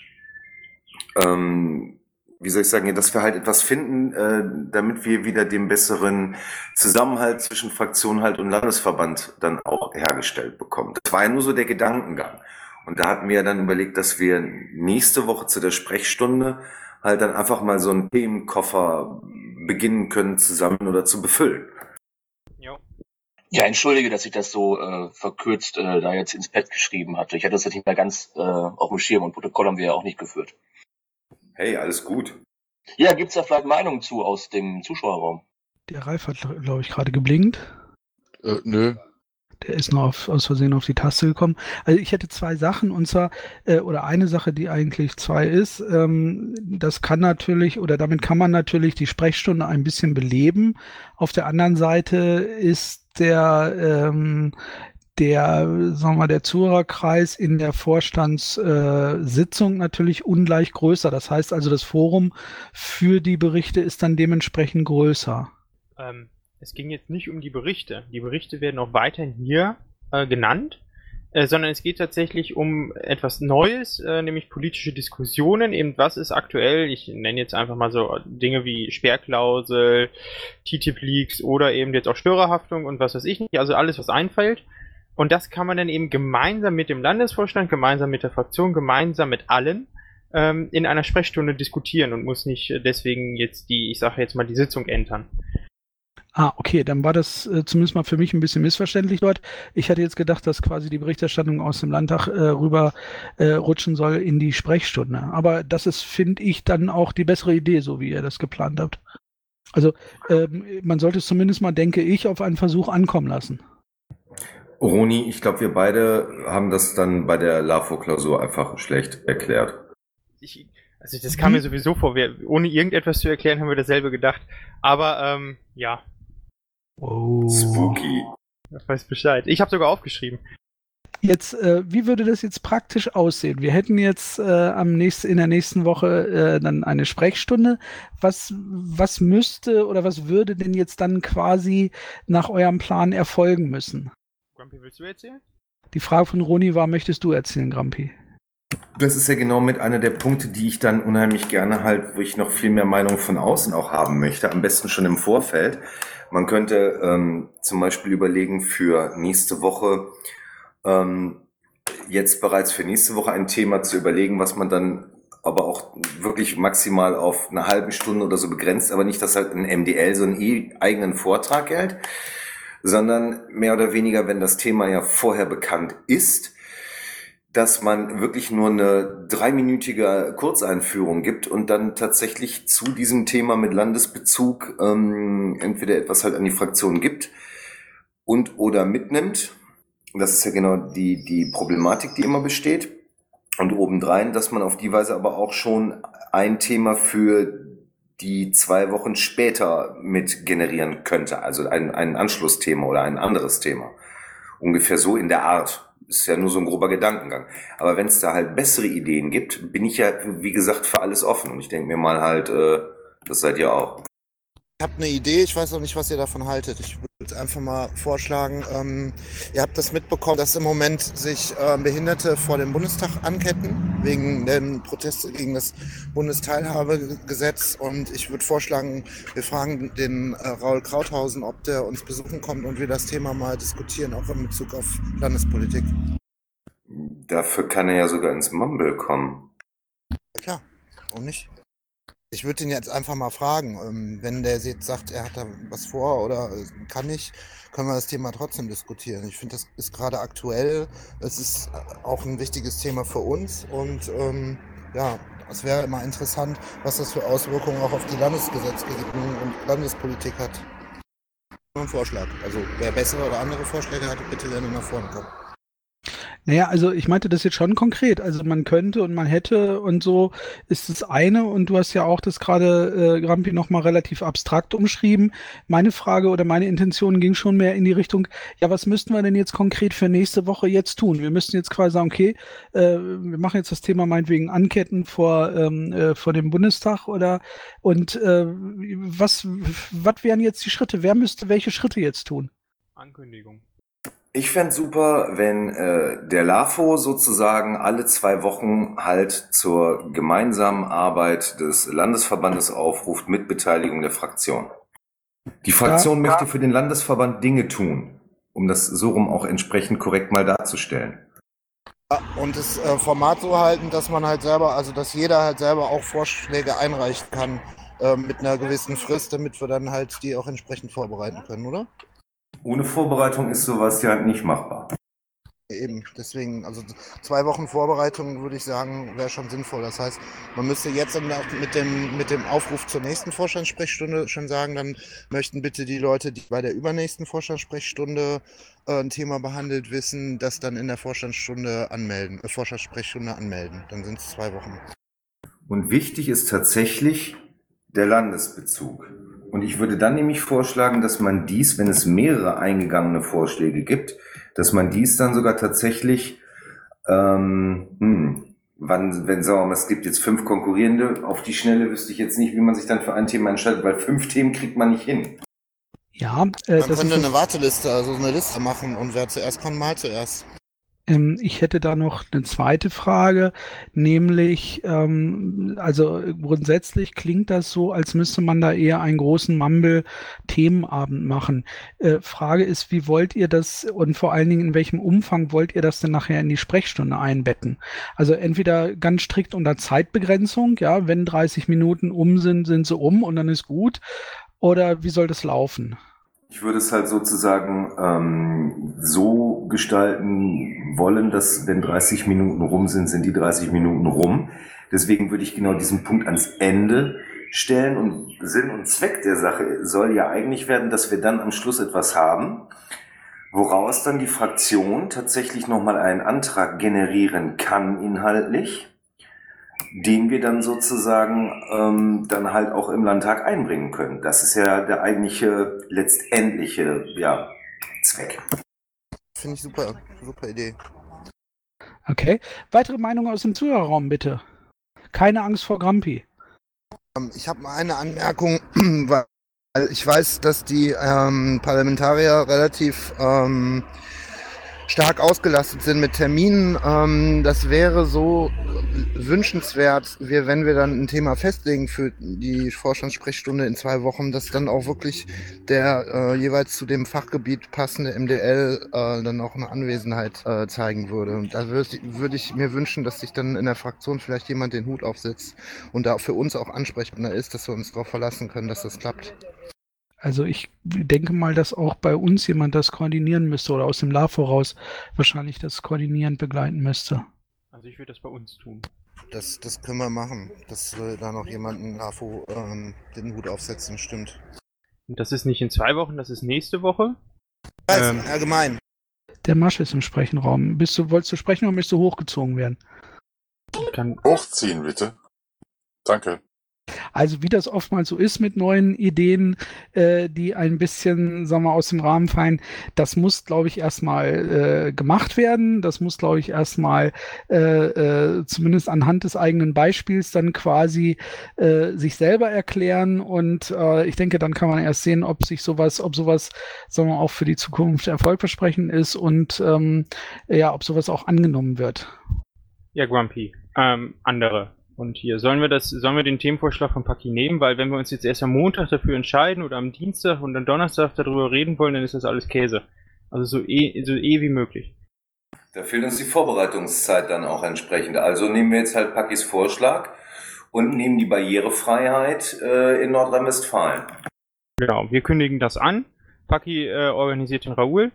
ähm, wie soll ich sagen, dass wir halt etwas finden, äh, damit wir wieder den besseren Zusammenhalt zwischen Fraktion halt und Landesverband dann auch hergestellt bekommen. Das war ja nur so der Gedankengang. Und da hatten wir ja dann überlegt, dass wir nächste Woche zu der Sprechstunde halt dann einfach mal so einen Themenkoffer beginnen können zusammen oder zu befüllen. Ja, entschuldige, dass ich das so äh, verkürzt äh, da jetzt ins Bett geschrieben hatte. Ich hatte das jetzt nicht mehr ganz äh, auf dem Schirm und Protokoll haben wir ja auch nicht geführt. Hey, alles gut. Ja, gibt's da vielleicht Meinungen zu aus dem Zuschauerraum? Der Ralf hat, glaube ich, gerade geblinkt. Äh, nö. Der ist nur auf, aus Versehen auf die Taste gekommen. Also ich hätte zwei Sachen und zwar, äh, oder eine Sache, die eigentlich zwei ist, ähm, das kann natürlich, oder damit kann man natürlich die Sprechstunde ein bisschen beleben. Auf der anderen Seite ist der, ähm, der, sagen wir mal, der Zuhörerkreis in der Vorstandssitzung äh, natürlich ungleich größer. Das heißt also, das Forum für die Berichte ist dann dementsprechend größer. Ähm, es ging jetzt nicht um die Berichte. Die Berichte werden auch weiterhin hier äh, genannt, äh, sondern es geht tatsächlich um etwas Neues, äh, nämlich politische Diskussionen. Eben was ist aktuell? Ich nenne jetzt einfach mal so Dinge wie Sperrklausel, TTIP-Leaks oder eben jetzt auch Störerhaftung und was weiß ich nicht. Also alles, was einfällt. Und das kann man dann eben gemeinsam mit dem Landesvorstand, gemeinsam mit der Fraktion, gemeinsam mit allen ähm, in einer Sprechstunde diskutieren und muss nicht deswegen jetzt die, ich sage jetzt mal, die Sitzung entern. Ah, okay, dann war das äh, zumindest mal für mich ein bisschen missverständlich dort. Ich hatte jetzt gedacht, dass quasi die Berichterstattung aus dem Landtag äh, rüber äh, rutschen soll in die Sprechstunde. Aber das ist, finde ich, dann auch die bessere Idee, so wie ihr das geplant habt. Also ähm, man sollte es zumindest mal, denke ich, auf einen Versuch ankommen lassen. Roni, ich glaube, wir beide haben das dann bei der LAFO-Klausur einfach schlecht erklärt. Ich, also das kam mir sowieso vor. Wir, ohne irgendetwas zu erklären, haben wir dasselbe gedacht. Aber ähm, ja, Oh. Spooky. Ich weiß Bescheid. Ich habe sogar aufgeschrieben. Jetzt, äh, wie würde das jetzt praktisch aussehen? Wir hätten jetzt äh, am nächsten, in der nächsten Woche äh, dann eine Sprechstunde. Was, was müsste oder was würde denn jetzt dann quasi nach eurem Plan erfolgen müssen? Grumpy, willst du erzählen? Die Frage von Roni war, möchtest du erzählen, Grumpy? Das ist ja genau mit einer der Punkte, die ich dann unheimlich gerne halt, wo ich noch viel mehr Meinung von außen auch haben möchte, am besten schon im Vorfeld. Man könnte ähm, zum Beispiel überlegen für nächste Woche, ähm, jetzt bereits für nächste Woche ein Thema zu überlegen, was man dann aber auch wirklich maximal auf eine halbe Stunde oder so begrenzt, aber nicht, dass halt ein MDL so einen e eigenen Vortrag hält, sondern mehr oder weniger, wenn das Thema ja vorher bekannt ist, dass man wirklich nur eine dreiminütige Kurzeinführung gibt und dann tatsächlich zu diesem Thema mit Landesbezug ähm, entweder etwas halt an die Fraktion gibt und oder mitnimmt. Das ist ja genau die, die Problematik, die immer besteht. Und obendrein, dass man auf die Weise aber auch schon ein Thema für die zwei Wochen später mit generieren könnte. Also ein, ein Anschlussthema oder ein anderes Thema. Ungefähr so in der Art ist ja nur so ein grober Gedankengang. Aber wenn es da halt bessere Ideen gibt, bin ich ja, wie gesagt, für alles offen. Und ich denke mir mal halt, äh, das seid ihr auch. Ich habe eine Idee, ich weiß noch nicht, was ihr davon haltet. Ich würde einfach mal vorschlagen, ähm, ihr habt das mitbekommen, dass im Moment sich äh, Behinderte vor dem Bundestag anketten, wegen den Proteste gegen das Bundesteilhabegesetz. Und ich würde vorschlagen, wir fragen den äh, Raul Krauthausen, ob der uns besuchen kommt und wir das Thema mal diskutieren, auch in Bezug auf Landespolitik. Dafür kann er ja sogar ins Mumble kommen. Ja, klar, warum nicht? Ich würde ihn jetzt einfach mal fragen, ähm, wenn der jetzt sagt, er hat da was vor oder äh, kann nicht, können wir das Thema trotzdem diskutieren. Ich finde, das ist gerade aktuell. Es ist äh, auch ein wichtiges Thema für uns und ähm, ja, es wäre immer interessant, was das für Auswirkungen auch auf die Landesgesetzgebung und Landespolitik hat. Ein Vorschlag. Also wer bessere oder andere Vorschläge hat, bitte gerne nach vorne kommen. Naja, also ich meinte das jetzt schon konkret. Also man könnte und man hätte und so ist das eine. Und du hast ja auch das gerade, äh, Grampi, nochmal relativ abstrakt umschrieben. Meine Frage oder meine Intention ging schon mehr in die Richtung, ja, was müssten wir denn jetzt konkret für nächste Woche jetzt tun? Wir müssten jetzt quasi sagen, okay, äh, wir machen jetzt das Thema meinetwegen Anketten vor, ähm, äh, vor dem Bundestag oder und äh, was, was wären jetzt die Schritte? Wer müsste welche Schritte jetzt tun? Ankündigung. Ich fänd's super, wenn äh, der LAFO sozusagen alle zwei Wochen halt zur gemeinsamen Arbeit des Landesverbandes aufruft mit Beteiligung der Fraktion. Die Fraktion Ja. möchte für den Landesverband Dinge tun, um das so rum auch entsprechend korrekt mal darzustellen. Ja, und das äh, Format so halten, dass man halt selber, also dass jeder halt selber auch Vorschläge einreichen kann äh, mit einer gewissen Frist, damit wir dann halt die auch entsprechend vorbereiten können, oder? Ohne Vorbereitung ist sowas ja nicht machbar. Eben, deswegen, also zwei Wochen Vorbereitung würde ich sagen, wäre schon sinnvoll. Das heißt, man müsste jetzt dann auch mit dem, mit dem Aufruf zur nächsten Vorstandssprechstunde schon sagen, dann möchten bitte die Leute, die bei der übernächsten Vorstandssprechstunde äh, ein Thema behandelt wissen, das dann in der Vorstandsstunde anmelden, äh, Vorstandssprechstunde anmelden. Dann sind es zwei Wochen. Und wichtig ist tatsächlich der Landesbezug. Und ich würde dann nämlich vorschlagen, dass man dies, wenn es mehrere eingegangene Vorschläge gibt, dass man dies dann sogar tatsächlich, ähm, hm, wann, wenn sagen wir mal, es gibt jetzt fünf konkurrierende, auf die Schnelle wüsste ich jetzt nicht, wie man sich dann für ein Thema entscheidet, weil fünf Themen kriegt man nicht hin. Ja, äh, Man das könnte ist eine Warteliste, also eine Liste machen und wer zuerst kommt, mal zuerst. Ähm, ich hätte da noch eine zweite Frage, nämlich, ähm, also grundsätzlich klingt das so, als müsste man da eher einen großen Mumble-Themenabend machen. Äh, Frage ist, wie wollt ihr das und vor allen Dingen in welchem Umfang wollt ihr das denn nachher in die Sprechstunde einbetten? Also entweder ganz strikt unter Zeitbegrenzung, ja, wenn 30 Minuten um sind, sind sie um und dann ist gut. Oder wie soll das laufen? Ich würde es halt sozusagen ähm, so gestalten wollen, dass wenn 30 Minuten rum sind, sind die 30 Minuten rum. Deswegen würde ich genau diesen Punkt ans Ende stellen und Sinn und Zweck der Sache soll ja eigentlich werden, dass wir dann am Schluss etwas haben, woraus dann die Fraktion tatsächlich nochmal einen Antrag generieren kann inhaltlich, den wir dann sozusagen ähm, dann halt auch im Landtag einbringen können. Das ist ja der eigentliche letztendliche ja, Zweck. Finde ich super, super Idee. Okay. Weitere Meinungen aus dem Zuhörerraum, bitte. Keine Angst vor Grampi. Ähm, Ich habe mal eine Anmerkung, weil ich weiß, dass die ähm, Parlamentarier relativ ähm, stark ausgelastet sind mit Terminen. Ähm, das wäre so wünschenswert, wir, wenn wir dann ein Thema festlegen für die Vorstandssprechstunde in zwei Wochen, dass dann auch wirklich der äh, jeweils zu dem Fachgebiet passende MDL äh, dann auch eine Anwesenheit äh, zeigen würde. Und da würde würd ich mir wünschen, dass sich dann in der Fraktion vielleicht jemand den Hut aufsetzt und da für uns auch ansprechbar ist, dass wir uns darauf verlassen können, dass das klappt. Also ich denke mal, dass auch bei uns jemand das koordinieren müsste oder aus dem LAVO raus wahrscheinlich das koordinierend begleiten müsste. Also ich würde das bei uns tun. Das, das können wir machen, dass äh, da noch jemanden AFO ähm, den Hut aufsetzen, stimmt. Und das ist nicht in zwei Wochen, das ist nächste Woche. Weiß, Ähm, allgemein. Der Masch ist im Sprechenraum. Bist du, wolltest du sprechen oder möchtest du hochgezogen werden? Hochziehen, bitte. Danke. Also wie das oftmals so ist mit neuen Ideen, äh, die ein bisschen, sagen wir, aus dem Rahmen fallen, das muss, glaube ich, erstmal äh, gemacht werden. Das muss, glaube ich, erstmal äh, äh, zumindest anhand des eigenen Beispiels dann quasi äh, sich selber erklären. Und äh, ich denke, dann kann man erst sehen, ob sich sowas, ob sowas, sagen wir, auch für die Zukunft erfolgversprechend ist und ähm, ja, ob sowas auch angenommen wird. Ja, Grumpy. Ähm, andere. Und hier, sollen wir das, sollen wir den Themenvorschlag von Paki nehmen? Weil wenn wir uns jetzt erst am Montag dafür entscheiden oder am Dienstag und am Donnerstag darüber reden wollen, dann ist das alles Käse. Also so eh, so eh wie möglich. Da fehlt uns die Vorbereitungszeit dann auch entsprechend. Also nehmen wir jetzt halt Pakis Vorschlag und nehmen die Barrierefreiheit äh, in Nordrhein-Westfalen. Genau, wir kündigen das an. Paki äh, organisiert den Raoul.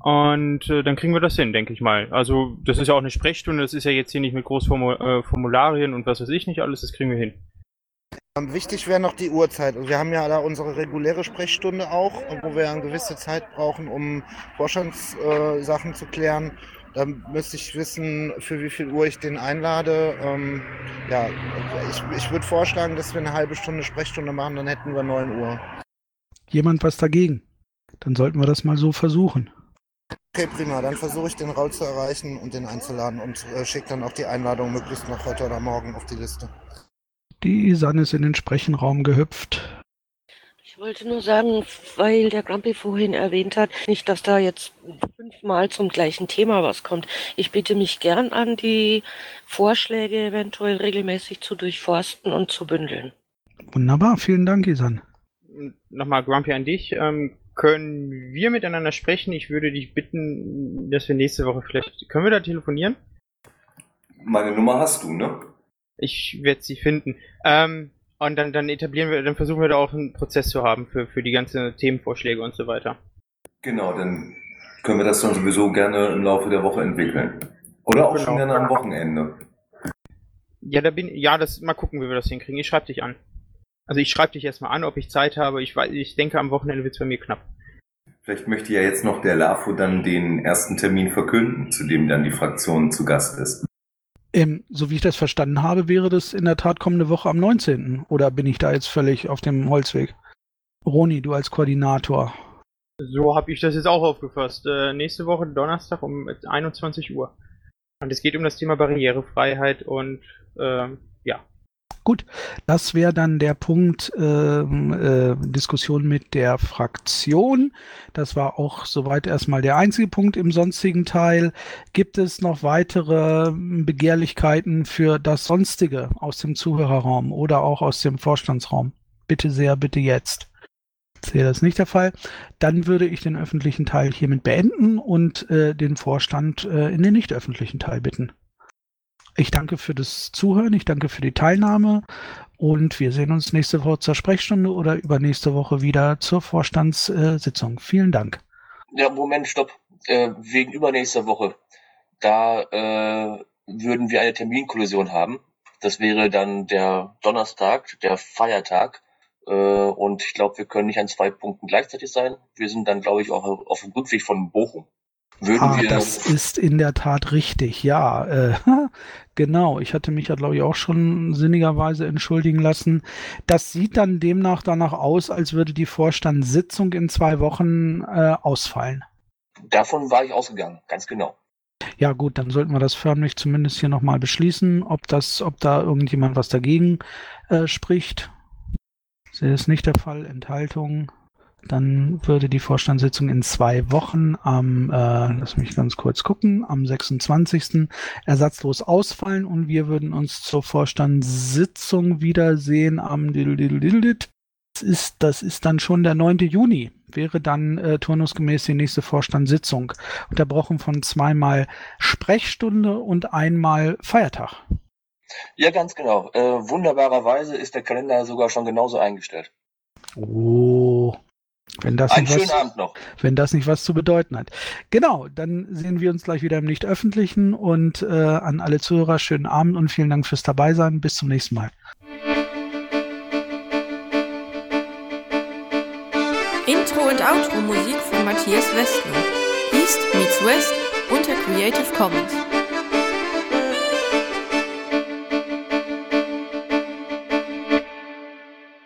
Und äh, dann kriegen wir das hin, denke ich mal. Also, das ist ja auch eine Sprechstunde, das ist ja jetzt hier nicht mit Großformularien äh, und was weiß ich nicht alles, das kriegen wir hin. Ähm, wichtig wäre noch die Uhrzeit. Also wir haben ja da unsere reguläre Sprechstunde auch, wo wir eine gewisse Zeit brauchen, um Vorstandssachen äh, Sachen zu klären. Dann müsste ich wissen, für wie viel Uhr ich den einlade. Ähm, ja, ich, ich würde vorschlagen, dass wir eine halbe Stunde Sprechstunde machen, dann hätten wir 9 Uhr. Jemand was dagegen? Dann sollten wir das mal so versuchen. Okay, prima. Dann versuche ich den Raul zu erreichen und den einzuladen und äh, schicke dann auch die Einladung möglichst noch heute oder morgen auf die Liste. Die Sanne ist in den Sprechenraum gehüpft. Ich wollte nur sagen, weil der Grumpy vorhin erwähnt hat, nicht, dass da jetzt fünfmal zum gleichen Thema was kommt. Ich biete mich gern an, die Vorschläge eventuell regelmäßig zu durchforsten und zu bündeln. Wunderbar, vielen Dank, Isan. Nochmal Grumpy an dich. Ähm, können wir miteinander sprechen? Ich würde dich bitten, dass wir nächste Woche vielleicht. Können wir da telefonieren? Meine Nummer hast du, ne? Ich werde sie finden. Ähm, und dann, dann etablieren wir, dann versuchen wir da auch einen Prozess zu haben für, für die ganzen Themenvorschläge und so weiter. Genau, dann können wir das dann sowieso gerne im Laufe der Woche entwickeln. Oder auch Genau. schon gerne am Wochenende. Ja, da bin ja, das mal gucken, wie wir das hinkriegen. Ich schreibe dich an. Also ich schreibe dich erstmal an, ob ich Zeit habe. Ich weiß, ich denke, am Wochenende wird's bei mir knapp. Vielleicht möchte ja jetzt noch der LAFO dann den ersten Termin verkünden, zu dem dann die Fraktion zu Gast ist. Ähm, so wie ich das verstanden habe, wäre das in der Tat kommende Woche am 19. Oder bin ich da jetzt völlig auf dem Holzweg? Roni, du als Koordinator. So habe ich das jetzt auch aufgefasst. Äh, nächste Woche Donnerstag um 21 Uhr. Und es geht um das Thema Barrierefreiheit und ja. Gut, das wäre dann der Punkt ähm, äh, Diskussion mit der Fraktion. Das war auch soweit erstmal der einzige Punkt im sonstigen Teil. Gibt es noch weitere Begehrlichkeiten für das Sonstige aus dem Zuhörerraum oder auch aus dem Vorstandsraum? Bitte sehr, bitte jetzt. Sehe das nicht der Fall. Dann würde ich den öffentlichen Teil hiermit beenden und äh, den Vorstand äh, in den nicht öffentlichen Teil bitten. Ich danke für das Zuhören, ich danke für die Teilnahme und wir sehen uns nächste Woche zur Sprechstunde oder übernächste Woche wieder zur Vorstandssitzung. Vielen Dank. Ja, Moment, stopp. Äh, wegen übernächster Woche. Da äh, würden wir eine Terminkollision haben. Das wäre dann der Donnerstag, der Feiertag. Äh, und ich glaube, wir können nicht an zwei Punkten gleichzeitig sein. Wir sind dann, glaube ich, auch auf dem Rückweg von Bochum. Würden Ah, wir das ist in der Tat richtig, ja. Äh, genau, ich hatte mich ja, glaube ich, auch schon sinnigerweise entschuldigen lassen. Das sieht dann demnach danach aus, als würde die Vorstandssitzung in zwei Wochen äh, ausfallen. davon war ich ausgegangen, ganz genau. Ja gut, dann sollten wir das förmlich zumindest hier nochmal beschließen, ob das, ob da irgendjemand was dagegen äh, spricht. Das ist nicht der Fall. Enthaltung. Dann würde die Vorstandssitzung in zwei Wochen am, äh, lass mich ganz kurz gucken, am 26. ersatzlos ausfallen und wir würden uns zur Vorstandssitzung wiedersehen am. Das ist, das ist dann schon der 9. Juni, wäre dann äh, turnusgemäß die nächste Vorstandssitzung, unterbrochen von zweimal Sprechstunde und einmal Feiertag. Ja, ganz genau. Äh, wunderbarerweise ist der Kalender sogar schon genauso eingestellt. Oh, wenn das, Einen nicht schönen was, Abend noch. wenn das nicht was zu bedeuten hat. Genau, dann sehen wir uns gleich wieder im Nicht-Öffentlichen und äh, an alle Zuhörer schönen Abend und vielen Dank fürs Dabeisein. Bis zum nächsten Mal. Intro und Outro Musik von Matthias Westner. East meets West unter Creative Commons.